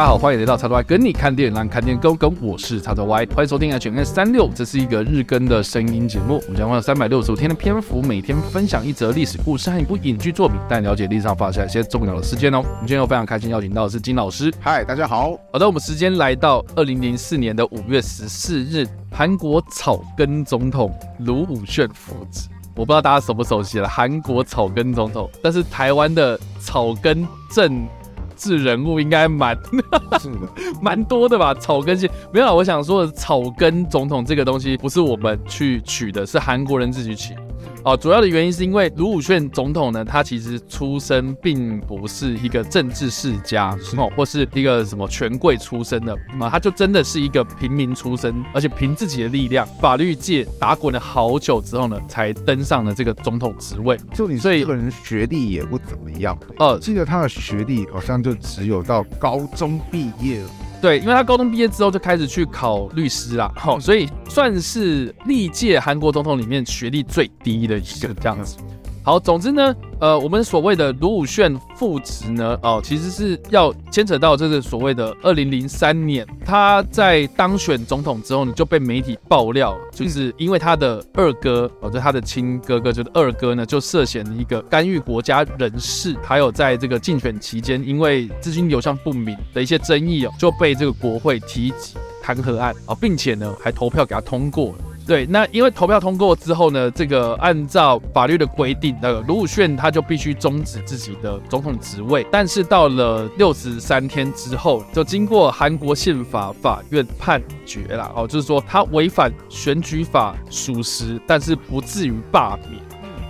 家好，欢迎来到叉叉 Y 跟你看电影，让看电影更跟。我是叉叉 Y，欢迎收听 H N 三六，这是一个日更的声音节目。我们将花三百六十五天的篇幅，每天分享一则历史故事和一部影剧作品，带你了解历史上发生一些重要的事件哦。我们今天又非常开心邀请到的是金老师。嗨，大家好。好的，我们时间来到二零零四年的五月十四日，韩国草根总统卢武铉父子。我不知道大家熟不熟悉了，韩国草根总统，但是台湾的草根政治人物应该蛮是的，蛮多的吧？草根系没有，我想说的草根总统这个东西不是我们去取的，是韩国人自己取。哦，主要的原因是因为卢武铉总统呢，他其实出身并不是一个政治世家哦，或是一个什么权贵出身的嘛，他就真的是一个平民出身，而且凭自己的力量，法律界打滚了好久之后呢，才登上了这个总统职位。就你这个人学历也不怎么样，哦，记得他的学历好像就只有到高中毕业了。对，因为他高中毕业之后就开始去考律师啦，好，所以算是历届韩国总统里面学历最低的一个这样子。好，总之呢，呃，我们所谓的卢武铉父子呢，哦，其实是要牵扯到这个所谓的二零零三年，他在当选总统之后呢，就被媒体爆料，就是因为他的二哥，哦，就他的亲哥哥，就是二哥呢，就涉嫌一个干预国家人事，还有在这个竞选期间，因为资金流向不明的一些争议哦，就被这个国会提起弹劾案啊，并且呢，还投票给他通过了。对，那因为投票通过之后呢，这个按照法律的规定，那个卢武铉他就必须终止自己的总统职位。但是到了六十三天之后，就经过韩国宪法法院判决了哦，就是说他违反选举法属实，但是不至于罢免，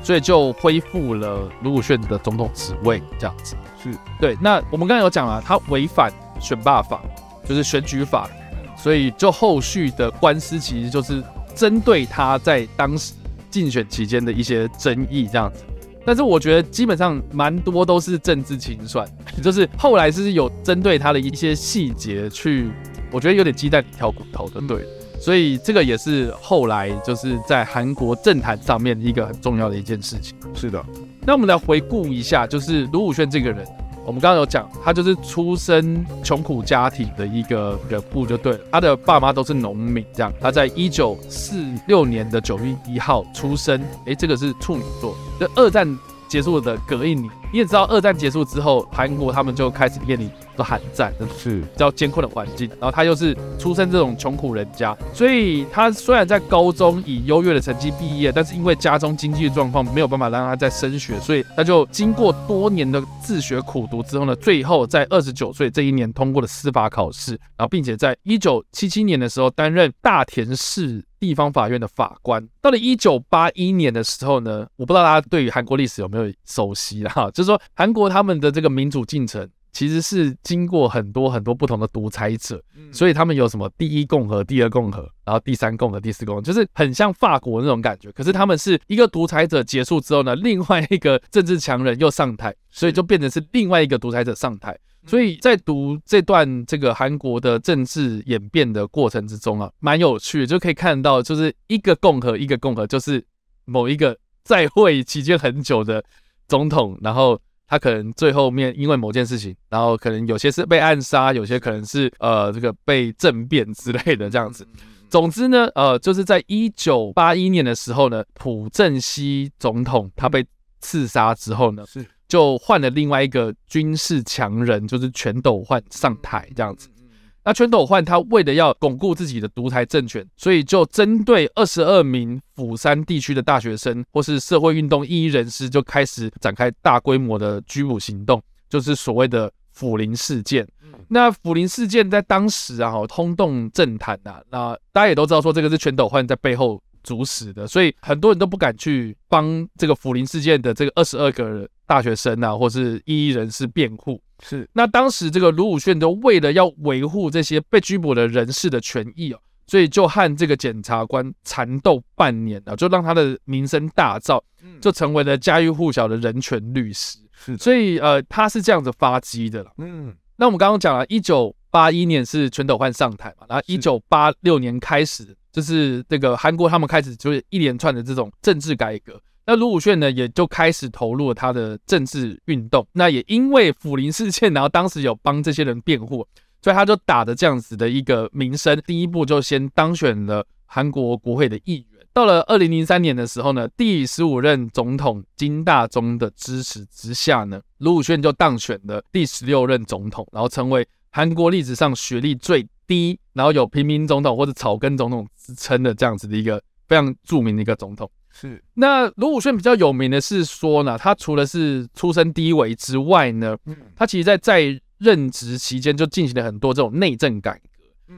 所以就恢复了卢武铉的总统职位。这样子是对。那我们刚才有讲了，他违反选罢法，就是选举法，所以就后续的官司其实就是。针对他在当时竞选期间的一些争议这样子，但是我觉得基本上蛮多都是政治清算，就是后来是有针对他的一些细节去，我觉得有点鸡蛋里挑骨头的，对，所以这个也是后来就是在韩国政坛上面一个很重要的一件事情。是的，那我们来回顾一下，就是卢武铉这个人。我们刚刚有讲，他就是出身穷苦家庭的一个人物就对了。他的爸妈都是农民，这样。他在一九四六年的九月一号出生，诶，这个是处女座。这二战结束的隔一年，你也知道，二战结束之后，韩国他们就开始面临。寒战，是比较艰困的环境，然后他又是出身这种穷苦人家，所以他虽然在高中以优越的成绩毕业，但是因为家中经济状况没有办法让他再升学，所以他就经过多年的自学苦读之后呢，最后在二十九岁这一年通过了司法考试，然后并且在一九七七年的时候担任大田市地方法院的法官。到了一九八一年的时候呢，我不知道大家对于韩国历史有没有熟悉哈，就是说韩国他们的这个民主进程。其实是经过很多很多不同的独裁者，所以他们有什么第一共和、第二共和，然后第三共和、第四共和，就是很像法国那种感觉。可是他们是一个独裁者结束之后呢，另外一个政治强人又上台，所以就变成是另外一个独裁者上台。所以在读这段这个韩国的政治演变的过程之中啊，蛮有趣的，就可以看到就是一个共和一个共和，就是某一个在位期间很久的总统，然后。他可能最后面因为某件事情，然后可能有些是被暗杀，有些可能是呃这个被政变之类的这样子。总之呢，呃，就是在一九八一年的时候呢，朴正熙总统他被刺杀之后呢，是就换了另外一个军事强人，就是全斗焕上台这样子。那全斗焕他为了要巩固自己的独裁政权，所以就针对二十二名釜山地区的大学生或是社会运动异议人士，就开始展开大规模的拘捕行动，就是所谓的釜林事件。那釜林事件在当时啊，轰动政坛呐。那大家也都知道说，这个是全斗焕在背后主使的，所以很多人都不敢去帮这个釜林事件的这个二十二个大学生啊，或是异议人士辩护。是，那当时这个卢武铉都为了要维护这些被拘捕的人士的权益哦，所以就和这个检察官缠斗半年啊，就让他的名声大噪，就成为了家喻户晓的人权律师。是，所以呃，他是这样子发迹的了。嗯，那我们刚刚讲了，一九八一年是全斗焕上台嘛，然后一九八六年开始，就是这个韩国他们开始就是一连串的这种政治改革。那卢武铉呢，也就开始投入了他的政治运动。那也因为辅林事件，然后当时有帮这些人辩护，所以他就打着这样子的一个名声，第一步就先当选了韩国国会的议员。到了二零零三年的时候呢，第十五任总统金大中的支持之下呢，卢武铉就当选了第十六任总统，然后成为韩国历史上学历最低，然后有平民总统或者草根总统之称的这样子的一个非常著名的一个总统。是。那卢武铉比较有名的是说呢，他除了是出身低微之外呢，他其实在在任职期间就进行了很多这种内政改革。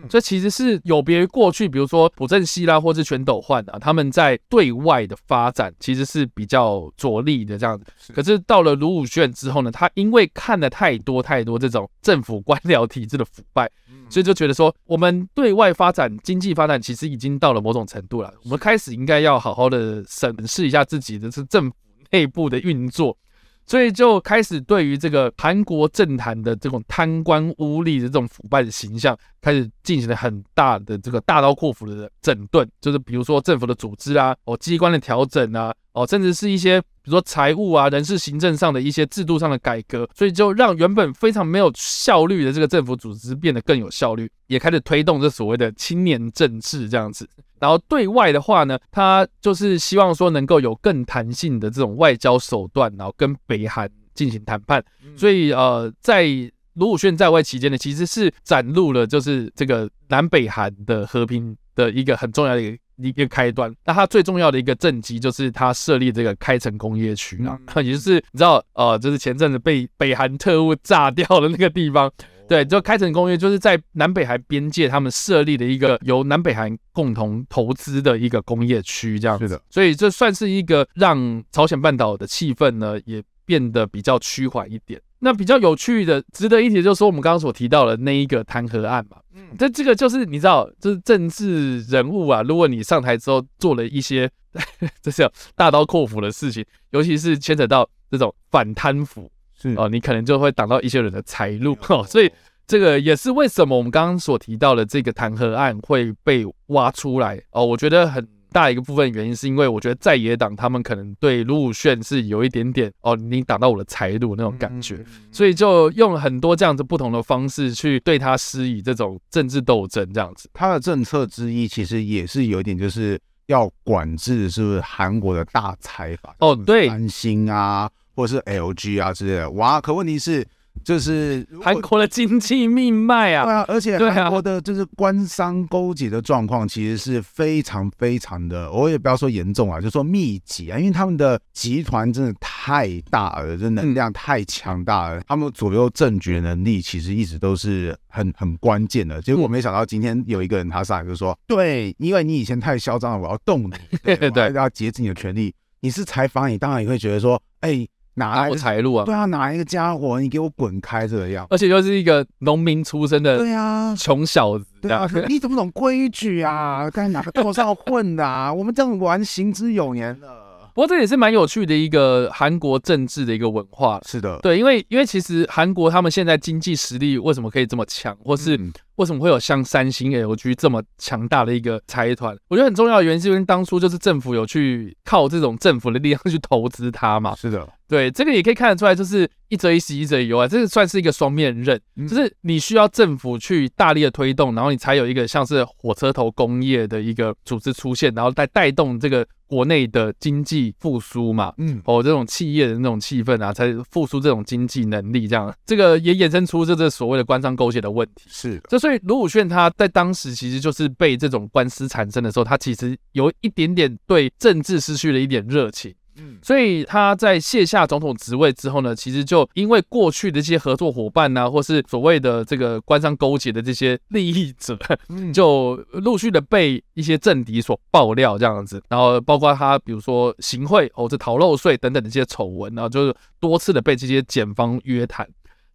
这其实是有别于过去，比如说朴正熙啦，或是全斗焕啊，他们在对外的发展其实是比较着力的这样子。可是到了卢武铉之后呢，他因为看了太多太多这种政府官僚体制的腐败，所以就觉得说，我们对外发展经济发展其实已经到了某种程度了，我们开始应该要好好的审视一下自己的是政府内部的运作。所以就开始对于这个韩国政坛的这种贪官污吏的这种腐败的形象，开始进行了很大的这个大刀阔斧的整顿，就是比如说政府的组织啊，哦机关的调整啊，哦甚至是一些比如说财务啊、人事行政上的一些制度上的改革，所以就让原本非常没有效率的这个政府组织变得更有效率，也开始推动这所谓的青年政治这样子。然后对外的话呢，他就是希望说能够有更弹性的这种外交手段，然后跟北韩进行谈判。所以呃，在卢武铉在外期间呢，其实是展露了就是这个南北韩的和平的一个很重要的一个一个开端。那它最重要的一个政绩就是它设立这个开城工业区啊，也就是你知道呃，就是前阵子被北韩特务炸掉的那个地方。对，就开城工业就是在南北韩边界，他们设立的一个由南北韩共同投资的一个工业区，这样子。是的，所以这算是一个让朝鲜半岛的气氛呢也变得比较趋缓一点。那比较有趣的、值得一提，就是说我们刚刚所提到的那一个弹劾案嘛。嗯，这这个就是你知道，就是政治人物啊，如果你上台之后做了一些 这是大刀阔斧的事情，尤其是牵扯到这种反贪腐。是哦，你可能就会挡到一些人的财路哦，所以这个也是为什么我们刚刚所提到的这个弹劾案会被挖出来哦。我觉得很大一个部分原因是因为我觉得在野党他们可能对卢武鉉是有一点点哦，你挡到我的财路那种感觉，所以就用很多这样子不同的方式去对他施以这种政治斗争这样子。他的政策之一其实也是有一点就是要管制，是不是韩国的大财阀哦，对，三星啊。或者是 LG 啊之类的，哇！可问题是，就是韩国的经济命脉啊，对啊，而且韩国的就是官商勾结的状况，其实是非常非常的，我也不要说严重啊，就说密集啊，因为他们的集团真的太大了，这能量太强大了，他们左右政局的能力其实一直都是很很关键的。结果我没想到今天有一个人他上来就说，对，因为你以前太嚣张了，我要动你，对，要节制你的权力。你是采访，你当然也会觉得说，哎。哪来财路啊？对啊，哪一个家伙？你给我滚开！这个样，而且又是一个农民出身的，对啊，穷小子，对啊，你怎么懂规矩啊？在哪个道上混的啊？我们这样玩行之有年了。不过这也是蛮有趣的一个韩国政治的一个文化。是的，对，因为因为其实韩国他们现在经济实力为什么可以这么强，或是为什么会有像三星、LG 这么强大的一个财团？我觉得很重要的原因是因为当初就是政府有去靠这种政府的力量去投资它嘛。是的，对，这个也可以看得出来，就是一则一喜，一则以忧啊，这个算是一个双面刃，就是你需要政府去大力的推动，然后你才有一个像是火车头工业的一个组织出现，然后带带动这个。国内的经济复苏嘛，嗯，哦，这种企业的那种气氛啊，才复苏这种经济能力，这样，这个也衍生出这这所谓的官商勾结的问题。是的，这所以卢武铉他在当时其实就是被这种官司缠身的时候，他其实有一点点对政治失去了一点热情。嗯，所以他在卸下总统职位之后呢，其实就因为过去的这些合作伙伴呐、啊，或是所谓的这个官商勾结的这些利益者，就陆续的被一些政敌所爆料这样子，然后包括他比如说行贿或者逃漏税等等的一些丑闻，然后就是多次的被这些检方约谈。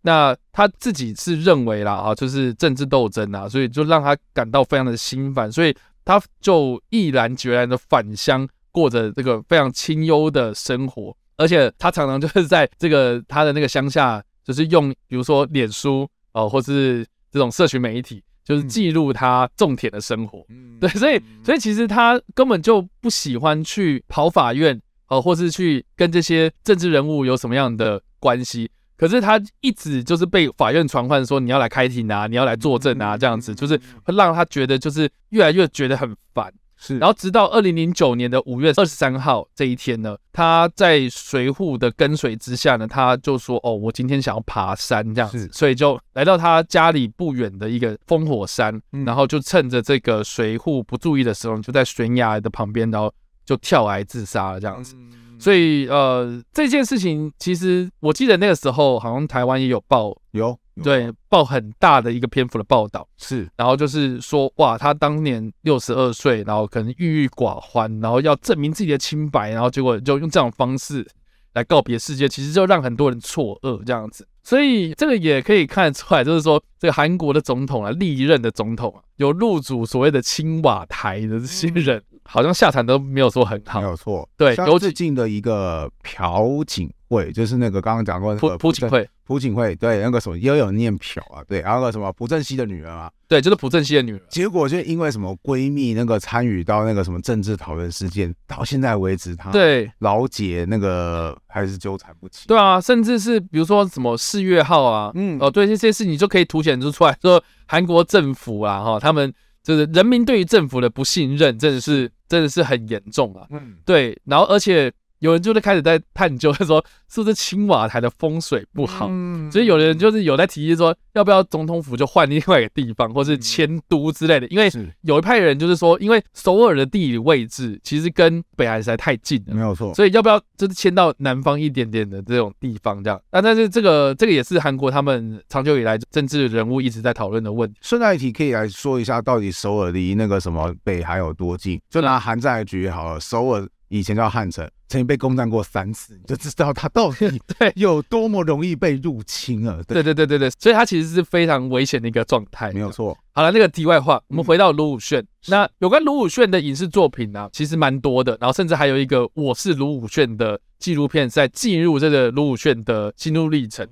那他自己是认为啦啊，就是政治斗争啊，所以就让他感到非常的心烦，所以他就毅然决然的返乡。过着这个非常清幽的生活，而且他常常就是在这个他的那个乡下，就是用比如说脸书哦、呃，或是这种社群媒体，就是记录他种田的生活。嗯，对，所以所以其实他根本就不喜欢去跑法院哦、呃，或是去跟这些政治人物有什么样的关系。可是他一直就是被法院传唤说你要来开庭啊，你要来作证啊，这样子就是会让他觉得就是越来越觉得很烦。是，然后直到二零零九年的五月二十三号这一天呢，他在随护的跟随之下呢，他就说：“哦，我今天想要爬山这样子，所以就来到他家里不远的一个烽火山，然后就趁着这个随护不注意的时候，就在悬崖的旁边，然后就跳崖自杀了这样子。所以呃，这件事情其实我记得那个时候好像台湾也有报有。”对，报很大的一个篇幅的报道。是，然后就是说，哇，他当年六十二岁，然后可能郁郁寡欢，然后要证明自己的清白，然后结果就用这种方式来告别世界，其实就让很多人错愕这样子。所以这个也可以看得出来，就是说这个韩国的总统啊，历任的总统啊，有入主所谓的青瓦台的这些人，好像下场都没有说很好。没有错，对，有最近的一个朴槿惠，就是那个刚刚讲过的朴朴槿惠。朴槿惠对那个什么也有念朴啊，对，然后个什么朴正熙的女儿啊，对，就是朴正熙的女儿。结果就因为什么闺蜜那个参与到那个什么政治讨论事件，到现在为止，她对老姐那个还是纠缠不清。对啊，甚至是比如说什么四月号啊，嗯哦，对这些事情就可以凸显出出来，说韩国政府啊哈，他们就是人民对于政府的不信任，真的是真的是很严重啊。嗯，对，然后而且。有人就是开始在探究，说是不是青瓦台的风水不好，嗯、所以有的人就是有在提议说，要不要总统府就换另外一个地方，或是迁都之类的。因为有一派人就是说，因为首尔的地理位置其实跟北韩实在太近了，没有错，所以要不要就是迁到南方一点点的这种地方这样？那但是这个这个也是韩国他们长久以来政治人物一直在讨论的问题。顺带一提，可以来说一下，到底首尔离那个什么北韩有多近？就拿韩战来举好了，首尔。以前叫汉城，曾经被攻占过三次，你就知道它到底 对有多么容易被入侵了。对对对对对，所以它其实是非常危险的一个状态，没有错。好了，那个题外话，我们回到卢武铉。嗯、那有关卢武铉的影视作品呢、啊，其实蛮多的，然后甚至还有一个《我是卢武铉》的纪录片，在记录这个卢武铉的心路历程。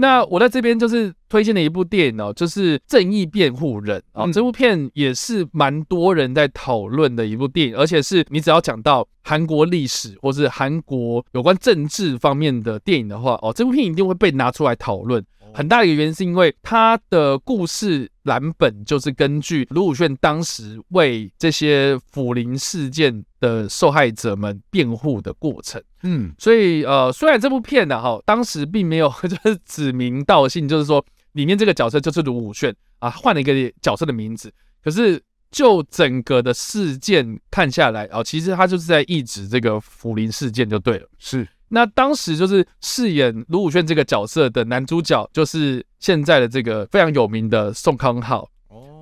那我在这边就是推荐的一部电影哦，就是《正义辩护人》啊，这部片也是蛮多人在讨论的一部电影，而且是你只要讲到韩国历史或是韩国有关政治方面的电影的话哦，这部片一定会被拿出来讨论。很大的一个原因是因为它的故事蓝本就是根据卢武铉当时为这些腐林事件的受害者们辩护的过程。嗯，所以呃，虽然这部片呢、啊，哈，当时并没有 就是指名道姓，就是说里面这个角色就是卢武铉啊，换了一个角色的名字，可是就整个的事件看下来啊，其实他就是在抑制这个福林事件就对了。是。那当时就是饰演卢武铉这个角色的男主角，就是现在的这个非常有名的宋康昊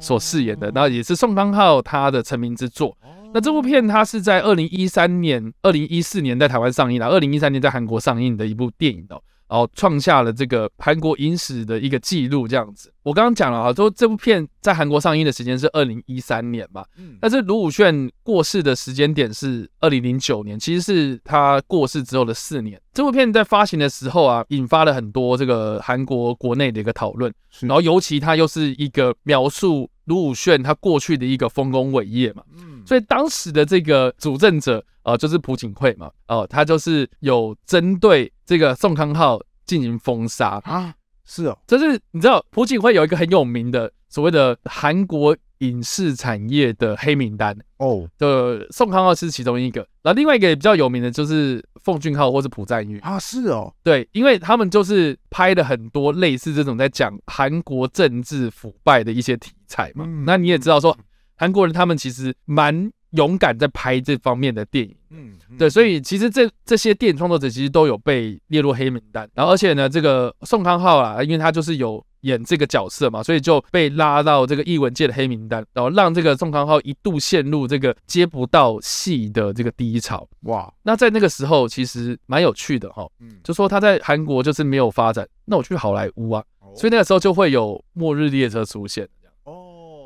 所饰演的，那也是宋康昊他的成名之作。那这部片它是在二零一三年、二零一四年在台湾上映的，二零一三年在韩国上映的一部电影哦。然后创下了这个韩国影史的一个记录，这样子。我刚刚讲了啊，说这部片在韩国上映的时间是二零一三年嘛，但是卢武铉过世的时间点是二零零九年，其实是他过世之后的四年。这部片在发行的时候啊，引发了很多这个韩国国内的一个讨论，然后尤其它又是一个描述卢武铉他过去的一个丰功伟业嘛，所以当时的这个主政者啊、呃，就是朴槿惠嘛，哦、呃，他就是有针对。这个宋康昊进行封杀。啊，是哦，就是你知道朴槿惠有一个很有名的所谓的韩国影视产业的黑名单哦，的宋康昊是其中一个，然后另外一个也比较有名的就是奉俊昊或是朴赞郁啊，是哦，对，因为他们就是拍了很多类似这种在讲韩国政治腐败的一些题材嘛，嗯、那你也知道说韩国人他们其实蛮。勇敢在拍这方面的电影，嗯，对，所以其实这这些电影创作者其实都有被列入黑名单，然后而且呢，这个宋康昊啊，因为他就是有演这个角色嘛，所以就被拉到这个艺文界的黑名单，然后让这个宋康昊一度陷入这个接不到戏的这个低潮。哇，那在那个时候其实蛮有趣的哈，嗯，就说他在韩国就是没有发展，那我去好莱坞啊，所以那个时候就会有末日列车出现，哦，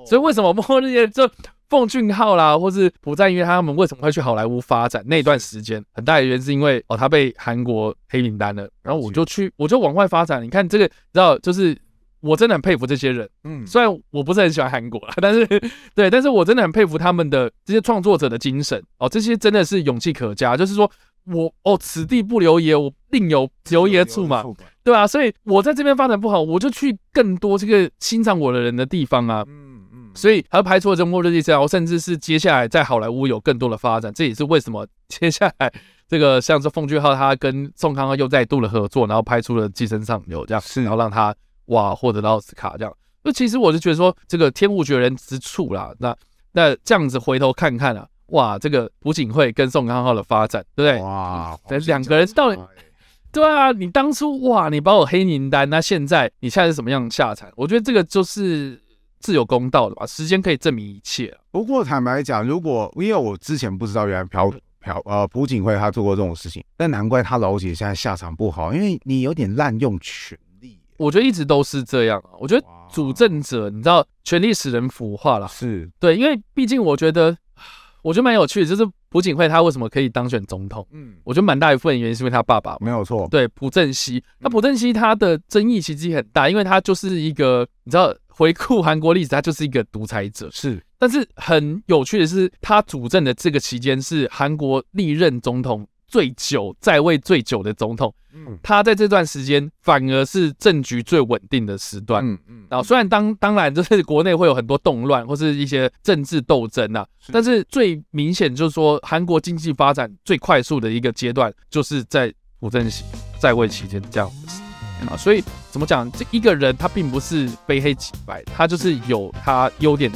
所以为什么末日列车？奉俊昊啦，或是朴赞郁他们为什么会去好莱坞发展？那段时间很大的原因是因为哦，他被韩国黑名单了，然后我就去，我就往外发展。你看这个，你知道，就是我真的很佩服这些人。嗯，虽然我不是很喜欢韩国啦，但是对，但是我真的很佩服他们的这些创作者的精神哦，这些真的是勇气可嘉。就是说我哦，此地不留爷，我另有留爷处嘛，对啊，所以我在这边发展不好，我就去更多这个欣赏我的人的地方啊。嗯嗯，所以他拍出了这末日第三号，甚至是接下来在好莱坞有更多的发展，这也是为什么接下来这个像是奉俊昊他跟宋康昊又再度的合作，然后拍出了《寄生上流》这样，是然后让他哇获得了奥斯卡这样。那其实我就觉得说，这个天无绝人之处啦，那那这样子回头看看啊。哇，这个朴槿惠跟宋康昊的发展，对不对？哇，两个人到底，对啊，你当初哇，你把我黑名单，那现在你现在是什么样的下场？我觉得这个就是自有公道的吧，时间可以证明一切。不过坦白讲，如果因为我之前不知道原来朴朴呃朴槿惠他做过这种事情，但难怪他老姐现在下场不好，因为你有点滥用权力。我觉得一直都是这样啊，我觉得主政者，你知道，权力使人腐化了，是对，因为毕竟我觉得。我觉得蛮有趣的，就是朴槿惠他为什么可以当选总统？嗯，我觉得蛮大一部分原因是因为他爸爸，没有错。对，朴正熙。那朴正熙他的争议其实很大，因为他就是一个，你知道，回顾韩国历史，他就是一个独裁者。是，但是很有趣的是，他主政的这个期间是韩国历任总统最久在位最久的总统，嗯，他在这段时间反而是政局最稳定的时段，嗯嗯，然后虽然当当然就是国内会有很多动乱或是一些政治斗争呐，但是最明显就是说韩国经济发展最快速的一个阶段，就是在朴正熙在位期间这样。子啊，所以怎么讲，这一个人他并不是非黑即白，他就是有他优点。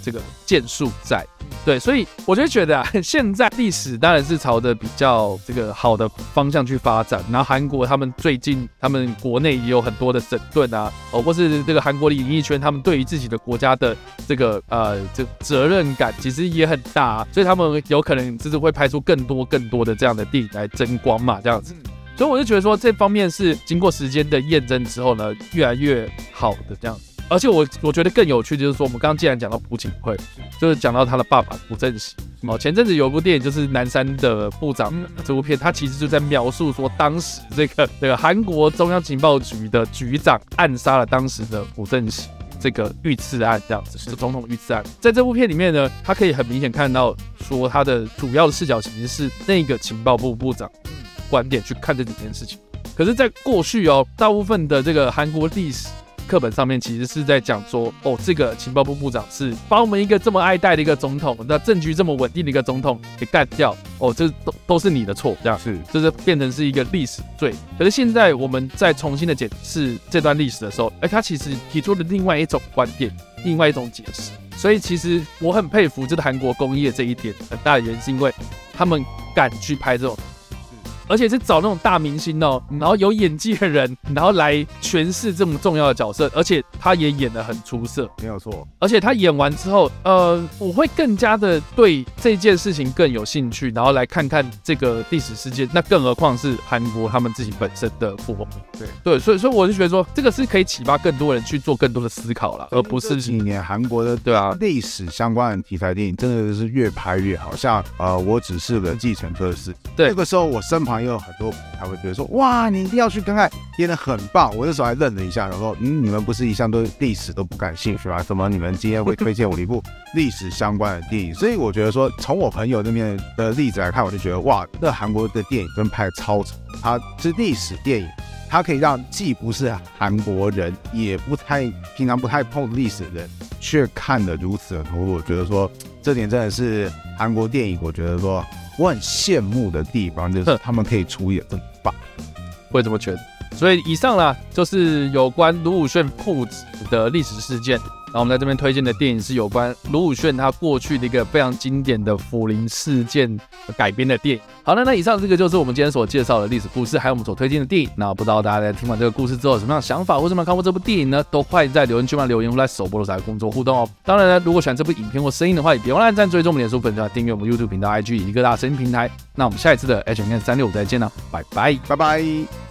这个建树在，对，所以我就觉得啊，现在历史当然是朝着比较这个好的方向去发展。然后韩国他们最近，他们国内也有很多的整顿啊，哦，或是这个韩国的演艺圈，他们对于自己的国家的这个呃这责任感其实也很大，所以他们有可能就是会拍出更多更多的这样的电影来争光嘛，这样子。所以我就觉得说，这方面是经过时间的验证之后呢，越来越好的这样子。而且我我觉得更有趣就是说，我们刚刚既然讲到朴槿惠，就是讲到他的爸爸朴正熙。哦，前阵子有一部电影就是《南山的部长》这部片，他其实就在描述说，当时这个这个韩国中央情报局的局长暗杀了当时的朴正熙，这个遇刺案这样子，是总统遇刺案。在这部片里面呢，他可以很明显看到说，他的主要的视角其实是那个情报部部长观点去看这几件事情。可是，在过去哦，大部分的这个韩国历史。课本上面其实是在讲说，哦，这个情报部部长是把我们一个这么爱戴的一个总统，那政局这么稳定的一个总统给干掉，哦，这都都是你的错，这样是，就是变成是一个历史罪。可是现在我们再重新的检视这段历史的时候，哎，他其实提出了另外一种观点，另外一种解释。所以其实我很佩服，这个韩国工业这一点很大的原因，是因为他们敢去拍这种。而且是找那种大明星哦，然后有演技的人，然后来诠释这么重要的角色，而且他也演得很出色，没有错。而且他演完之后，呃，我会更加的对这件事情更有兴趣，然后来看看这个历史事件。那更何况是韩国他们自己本身的父母。对对，所以所以我就觉得说，这个是可以启发更多人去做更多的思考了，而不是几年韩国的对啊历史相关的题材电影真的是越拍越好，像呃，我只是个计程车司机。对，那个时候我身旁也有很多他会觉得说，哇，你一定要去看看，演得很棒。我那时候还愣了一下，然后说嗯，你们不是一向对历史都不感兴趣吗？怎么你们今天会推荐我一部历史相关的电影？所以我觉得说，从我朋友那边的例子来看，我就觉得哇，那韩国的电影真拍超成，它是历史电影，它可以让既不是韩国人，也不太平常不太碰历史的人，却看得如此的投入。我觉得说，这点真的是韩国电影，我觉得说。我很羡慕的地方就是他们可以出演这么棒，会这么觉得。所以以上啦，就是有关卢武铉父子的历史事件。我们在这边推荐的电影是有关卢武鉉他过去的一个非常经典的辅林事件改编的电影。好了，那以上这个就是我们今天所介绍的历史故事，还有我们所推荐的电影。那不知道大家在听完这个故事之后有什么样的想法，或者有看过这部电影呢？都欢迎在留言区嘛留言，或在首播的时候工作互动哦。当然呢，如果喜欢这部影片或声音的话，也别忘了按赞、追踪我们脸书粉丝团、订阅我们 YouTube 频道、IG 以及各大声音平台。那我们下一次的 H&M 365再见了，拜拜，拜拜。